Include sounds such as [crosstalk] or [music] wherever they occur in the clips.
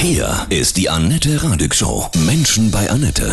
Hier ist die Annette Radig Show. Menschen bei Annette.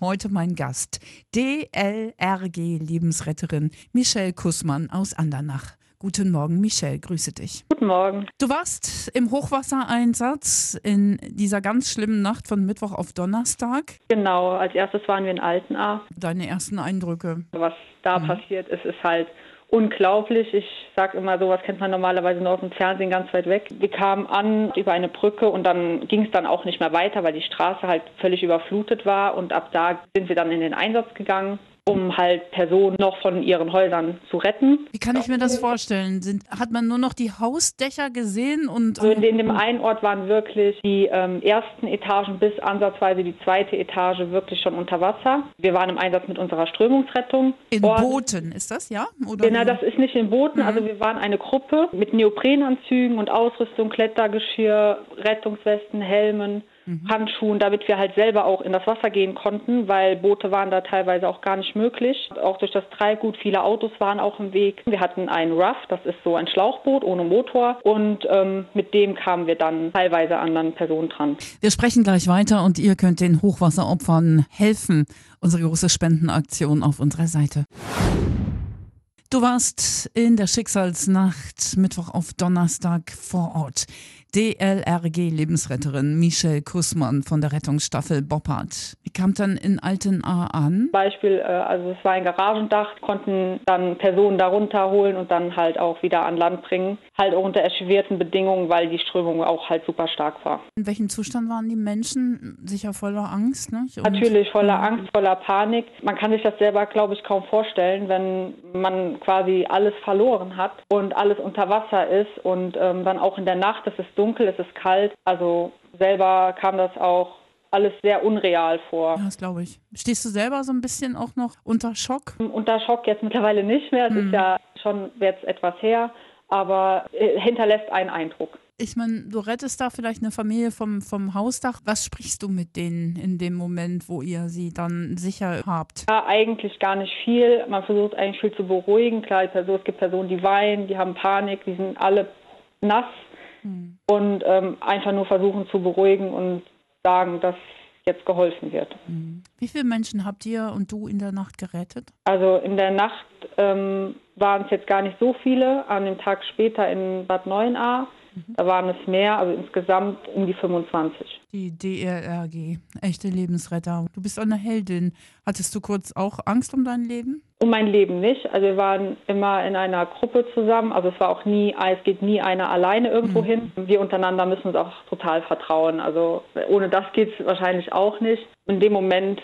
Heute mein Gast, DLRG Lebensretterin Michelle Kussmann aus Andernach. Guten Morgen, Michelle, grüße dich. Guten Morgen. Du warst im Hochwassereinsatz in dieser ganz schlimmen Nacht von Mittwoch auf Donnerstag. Genau, als erstes waren wir in Altenahr. Deine ersten Eindrücke? Was da mhm. passiert ist, ist halt unglaublich. Ich sage immer, sowas kennt man normalerweise nur aus dem Fernsehen ganz weit weg. Wir kamen an über eine Brücke und dann ging es dann auch nicht mehr weiter, weil die Straße halt völlig überflutet war. Und ab da sind wir dann in den Einsatz gegangen um halt Personen noch von ihren Häusern zu retten. Wie kann ich mir das vorstellen? Sind, hat man nur noch die Hausdächer gesehen? Und, also in, dem einen Ort waren wirklich die ähm, ersten Etagen bis ansatzweise die zweite Etage wirklich schon unter Wasser. Wir waren im Einsatz mit unserer Strömungsrettung. In Ort. Booten ist das, ja? Oder genau, das ist nicht in Booten. Mhm. Also wir waren eine Gruppe mit Neoprenanzügen und Ausrüstung, Klettergeschirr, Rettungswesten, Helmen mhm. Handschuhen, damit wir halt selber auch in das Wasser gehen konnten, weil Boote waren da teilweise auch gar nicht möglich. Auch durch das Treibgut, viele Autos waren auch im Weg. Wir hatten ein Ruff, das ist so ein Schlauchboot ohne Motor und ähm, mit dem kamen wir dann teilweise anderen Personen dran. Wir sprechen gleich weiter und ihr könnt den Hochwasseropfern helfen. Unsere große Spendenaktion auf unserer Seite. Du warst in der Schicksalsnacht Mittwoch auf Donnerstag vor Ort. DLRG Lebensretterin Michelle Kussmann von der Rettungsstaffel Boppard. Die kam dann in Altenahr an. Beispiel, äh, also es war ein Garagendach, konnten dann Personen darunter holen und dann halt auch wieder an Land bringen. Halt auch unter erschwerten Bedingungen, weil die Strömung auch halt super stark war. In welchem Zustand waren die Menschen? Sicher voller Angst, ne? Natürlich voller Angst, voller Panik. Man kann sich das selber, glaube ich, kaum vorstellen, wenn man quasi alles verloren hat und alles unter Wasser ist und ähm, dann auch in der Nacht, es ist dunkel, es ist kalt. Also selber kam das auch alles sehr unreal vor. Ja, das glaube ich. Stehst du selber so ein bisschen auch noch unter Schock? Unter Schock jetzt mittlerweile nicht mehr. Es hm. ist ja schon jetzt etwas her, aber äh, hinterlässt einen Eindruck. Ich meine, du rettest da vielleicht eine Familie vom, vom Hausdach. Was sprichst du mit denen in dem Moment, wo ihr sie dann sicher habt? Ja, eigentlich gar nicht viel. Man versucht eigentlich viel zu beruhigen. Klar, es gibt Personen, die weinen, die haben Panik, die sind alle nass hm. und ähm, einfach nur versuchen zu beruhigen und sagen, dass jetzt geholfen wird. Hm. Wie viele Menschen habt ihr und du in der Nacht gerettet? Also in der Nacht ähm, waren es jetzt gar nicht so viele. An dem Tag später in Bad Neuenahr Mhm. Da waren es mehr, also insgesamt um die 25. Die DRRG, echte Lebensretter. Du bist eine Heldin. Hattest du kurz auch Angst um dein Leben? Um mein Leben nicht. Also wir waren immer in einer Gruppe zusammen. Also es war auch nie, es geht nie einer alleine irgendwo mhm. hin. Wir untereinander müssen uns auch total vertrauen. Also ohne das geht es wahrscheinlich auch nicht. In dem Moment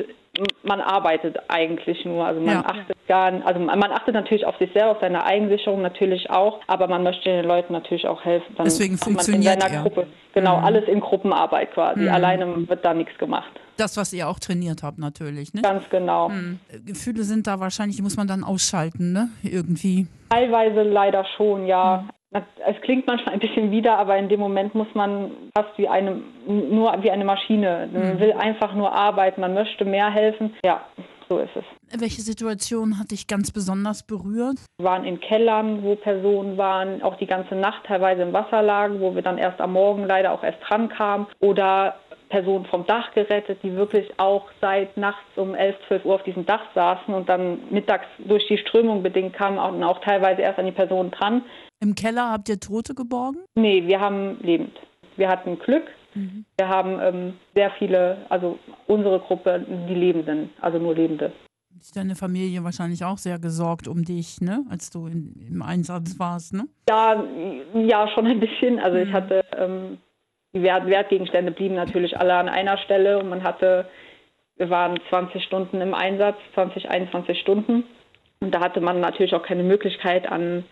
man arbeitet eigentlich nur. Also man ja. achtet gar also man achtet natürlich auf sich selber, auf seine Eigensicherung natürlich auch, aber man möchte den Leuten natürlich auch helfen. Dann Deswegen funktioniert man in seiner Gruppe. Genau, mhm. alles in Gruppenarbeit quasi. Mhm. Alleine wird da nichts gemacht. Das, was ihr auch trainiert habt, natürlich. Ne? Ganz genau. Mhm. Gefühle sind da wahrscheinlich, die muss man dann ausschalten, ne? Irgendwie. Teilweise leider schon, ja. Es klingt manchmal ein bisschen wieder, aber in dem Moment muss man fast wie eine, nur wie eine Maschine. Man mhm. will einfach nur arbeiten, man möchte mehr helfen. Ja, so ist es. Welche Situation hat dich ganz besonders berührt? Wir waren in Kellern, wo Personen waren, auch die ganze Nacht teilweise im Wasser lagen, wo wir dann erst am Morgen leider auch erst dran kamen. Oder Personen vom Dach gerettet, die wirklich auch seit nachts um 11, 12 Uhr auf diesem Dach saßen und dann mittags durch die Strömung bedingt kamen und auch teilweise erst an die Personen dran. Im Keller habt ihr Tote geborgen? Nee, wir haben lebend. Wir hatten Glück. Mhm. Wir haben ähm, sehr viele, also unsere Gruppe, die Lebenden, also nur Lebende. Ist deine Familie wahrscheinlich auch sehr gesorgt um dich, ne? als du in, im Einsatz warst, ne? Ja, ja, schon ein bisschen. Also mhm. ich hatte ähm, die Wert Wertgegenstände blieben natürlich alle an einer Stelle und man hatte, wir waren 20 Stunden im Einsatz, 20, 21 Stunden. Und da hatte man natürlich auch keine Möglichkeit, an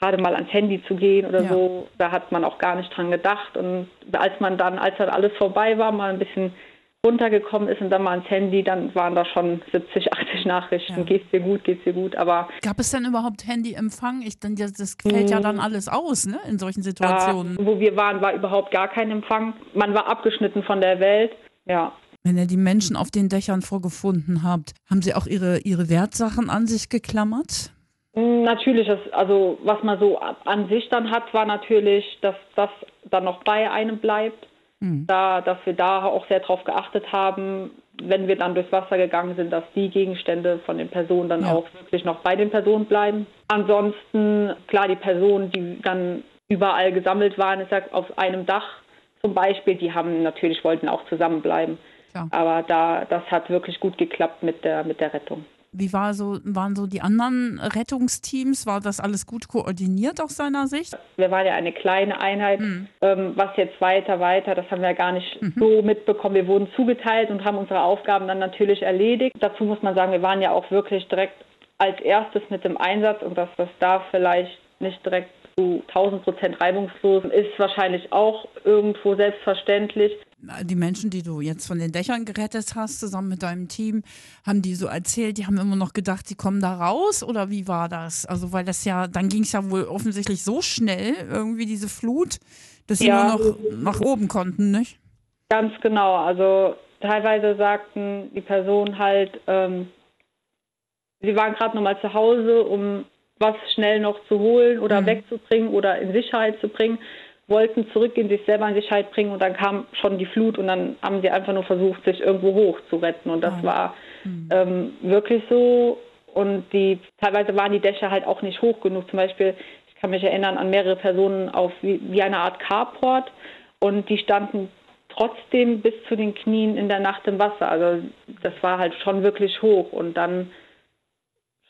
gerade mal ans Handy zu gehen oder ja. so. Da hat man auch gar nicht dran gedacht. Und als man dann, als dann alles vorbei war, mal ein bisschen runtergekommen ist und dann mal ans Handy, dann waren da schon 70, 80 [laughs] Nachrichten. Ja. Geht's dir gut, geht's dir gut, aber. Gab es denn überhaupt Handyempfang? Ich denke, das fällt ja dann mm. alles aus, ne, in solchen Situationen. Ja, wo wir waren, war überhaupt gar kein Empfang. Man war abgeschnitten von der Welt, ja. Wenn ihr die Menschen auf den Dächern vorgefunden habt, haben sie auch ihre, ihre Wertsachen an sich geklammert? Mm, natürlich, also was man so an sich dann hat, war natürlich, dass das dann noch bei einem bleibt. Mhm. da, dass wir da auch sehr darauf geachtet haben, wenn wir dann durchs Wasser gegangen sind, dass die Gegenstände von den Personen dann ja. auch wirklich noch bei den Personen bleiben. Ansonsten, klar, die Personen, die dann überall gesammelt waren, ist ja auf einem Dach zum Beispiel, die haben natürlich wollten auch zusammenbleiben. Ja. Aber da, das hat wirklich gut geklappt mit der, mit der Rettung. Wie war so, waren so die anderen Rettungsteams? War das alles gut koordiniert aus seiner Sicht? Wir waren ja eine kleine Einheit. Mhm. Ähm, was jetzt weiter, weiter, das haben wir gar nicht mhm. so mitbekommen. Wir wurden zugeteilt und haben unsere Aufgaben dann natürlich erledigt. Dazu muss man sagen, wir waren ja auch wirklich direkt als erstes mit dem Einsatz und dass das da vielleicht nicht direkt zu 1000 Prozent reibungslos ist wahrscheinlich auch irgendwo selbstverständlich. Die Menschen, die du jetzt von den Dächern gerettet hast, zusammen mit deinem Team, haben die so erzählt, die haben immer noch gedacht, die kommen da raus oder wie war das? Also, weil das ja, dann ging es ja wohl offensichtlich so schnell, irgendwie diese Flut, dass sie ja, nur noch nach oben konnten, nicht? Ganz genau. Also, teilweise sagten die Personen halt, ähm, sie waren gerade nochmal zu Hause, um was schnell noch zu holen oder mhm. wegzubringen oder in Sicherheit zu bringen, wollten zurückgehen, sich selber in Sicherheit bringen und dann kam schon die Flut und dann haben sie einfach nur versucht, sich irgendwo hoch zu retten und das mhm. war mhm. ähm, wirklich so und die teilweise waren die Dächer halt auch nicht hoch genug. Zum Beispiel, ich kann mich erinnern an mehrere Personen auf wie, wie eine Art Carport und die standen trotzdem bis zu den Knien in der Nacht im Wasser. Also das war halt schon wirklich hoch und dann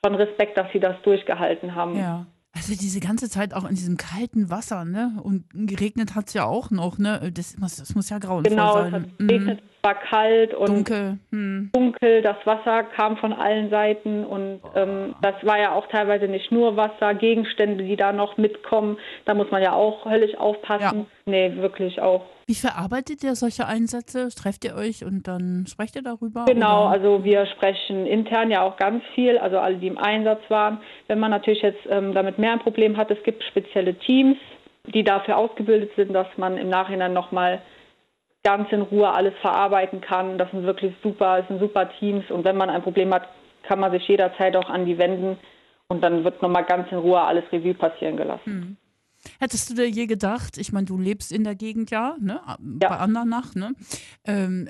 schon Respekt, dass sie das durchgehalten haben. Ja. Also diese ganze Zeit auch in diesem kalten Wasser, ne? Und geregnet hat es ja auch noch, ne? Das, das muss ja grauenvoll genau, sein. Genau, es regnet, es war kalt und dunkel. Hm. dunkel. Das Wasser kam von allen Seiten und ähm, das war ja auch teilweise nicht nur Wasser, Gegenstände, die da noch mitkommen. Da muss man ja auch höllisch aufpassen. Ja. Nee, wirklich auch wie verarbeitet ihr solche Einsätze? Trefft ihr euch und dann sprecht ihr darüber? Genau, oder? also wir sprechen intern ja auch ganz viel, also alle, die im Einsatz waren. Wenn man natürlich jetzt ähm, damit mehr ein Problem hat, es gibt spezielle Teams, die dafür ausgebildet sind, dass man im Nachhinein nochmal ganz in Ruhe alles verarbeiten kann. Das sind wirklich super, das sind super Teams und wenn man ein Problem hat, kann man sich jederzeit auch an die wenden und dann wird nochmal ganz in Ruhe alles Revue passieren gelassen. Hm. Hättest du dir je gedacht, ich meine, du lebst in der Gegend ja, ne? ja. bei Andernach, ne? Ähm,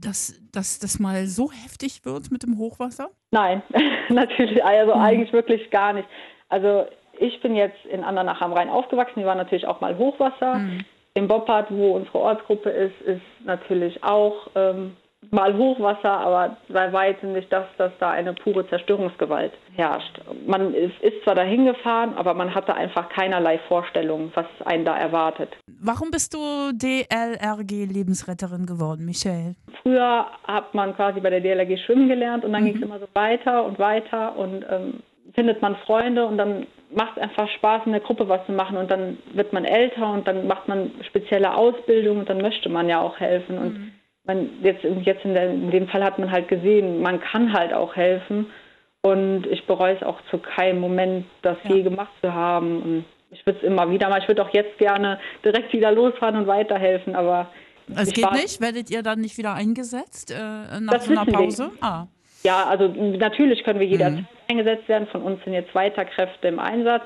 dass, dass das mal so heftig wird mit dem Hochwasser? Nein, [laughs] natürlich, also mhm. eigentlich wirklich gar nicht. Also ich bin jetzt in Andernach am Rhein aufgewachsen, hier war natürlich auch mal Hochwasser. Mhm. Im Boppard, wo unsere Ortsgruppe ist, ist natürlich auch ähm, mal Hochwasser, aber bei weitem nicht das, dass da eine pure Zerstörungsgewalt herrscht. Man ist, zwar dahin gefahren, aber man hatte einfach keinerlei Vorstellung, was einen da erwartet. Warum bist du DLRG-Lebensretterin geworden, Michelle? Früher hat man quasi bei der DLRG schwimmen gelernt und dann mhm. ging es immer so weiter und weiter und ähm, findet man Freunde und dann macht es einfach Spaß, in der Gruppe was zu machen und dann wird man älter und dann macht man spezielle Ausbildung und dann möchte man ja auch helfen und mhm man jetzt, jetzt in, der, in, dem Fall hat man halt gesehen, man kann halt auch helfen. Und ich bereue es auch zu keinem Moment, das ja. je gemacht zu haben. Und ich würde es immer wieder mal, ich würde auch jetzt gerne direkt wieder losfahren und weiterhelfen, aber. Es geht nicht? Werdet ihr dann nicht wieder eingesetzt äh, nach so einer Pause? Ah. Ja, also natürlich können wir jederzeit mhm. eingesetzt werden. Von uns sind jetzt weiter Kräfte im Einsatz.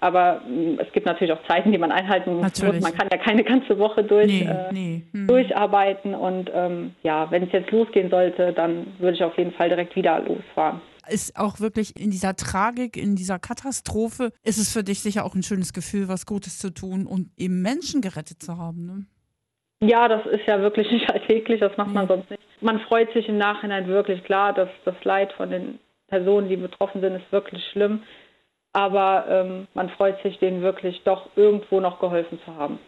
Aber mm, es gibt natürlich auch Zeiten, die man einhalten muss. Natürlich. Man kann ja keine ganze Woche durch, nee, äh, nee. Hm. durcharbeiten. Und ähm, ja, wenn es jetzt losgehen sollte, dann würde ich auf jeden Fall direkt wieder losfahren. Ist auch wirklich in dieser Tragik, in dieser Katastrophe, ist es für dich sicher auch ein schönes Gefühl, was Gutes zu tun und eben Menschen gerettet zu haben. Ne? Ja, das ist ja wirklich nicht [laughs] alltäglich, das macht man sonst nicht. Man freut sich im Nachhinein wirklich klar, dass das Leid von den Personen, die betroffen sind, ist wirklich schlimm aber ähm, man freut sich, denen wirklich doch irgendwo noch geholfen zu haben.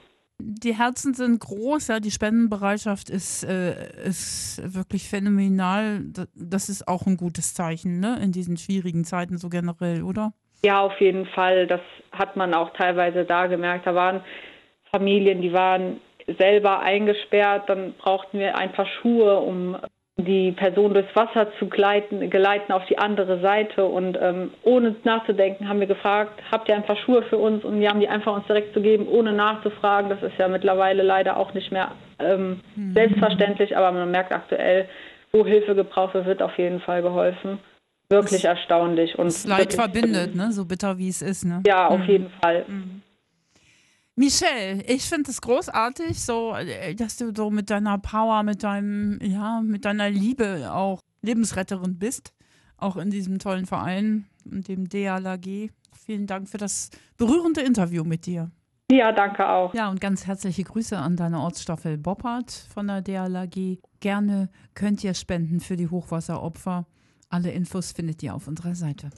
Die Herzen sind groß, ja, die Spendenbereitschaft ist, äh, ist wirklich phänomenal. Das ist auch ein gutes Zeichen, ne, in diesen schwierigen Zeiten so generell, oder? Ja, auf jeden Fall. Das hat man auch teilweise da gemerkt. Da waren Familien, die waren selber eingesperrt, dann brauchten wir ein paar Schuhe, um die Person durchs Wasser zu gleiten, geleiten auf die andere Seite. Und ähm, ohne nachzudenken haben wir gefragt, habt ihr ein paar Schuhe für uns? Und die haben die einfach uns direkt zu geben, ohne nachzufragen. Das ist ja mittlerweile leider auch nicht mehr ähm, mhm. selbstverständlich, aber man merkt aktuell, wo Hilfe gebraucht wird, wird auf jeden Fall geholfen. Wirklich das, erstaunlich. Und das Leid verbindet, ne? so bitter wie es ist. Ne? Ja, auf mhm. jeden Fall. Mhm. Michelle, ich finde es großartig, so, äh, dass du so mit deiner Power, mit deinem, ja, mit deiner Liebe auch Lebensretterin bist, auch in diesem tollen Verein dem DALAG. Vielen Dank für das berührende Interview mit dir. Ja, danke auch. Ja, und ganz herzliche Grüße an deine Ortsstaffel Boppard von der DALAG. Gerne könnt ihr spenden für die Hochwasseropfer. Alle Infos findet ihr auf unserer Seite.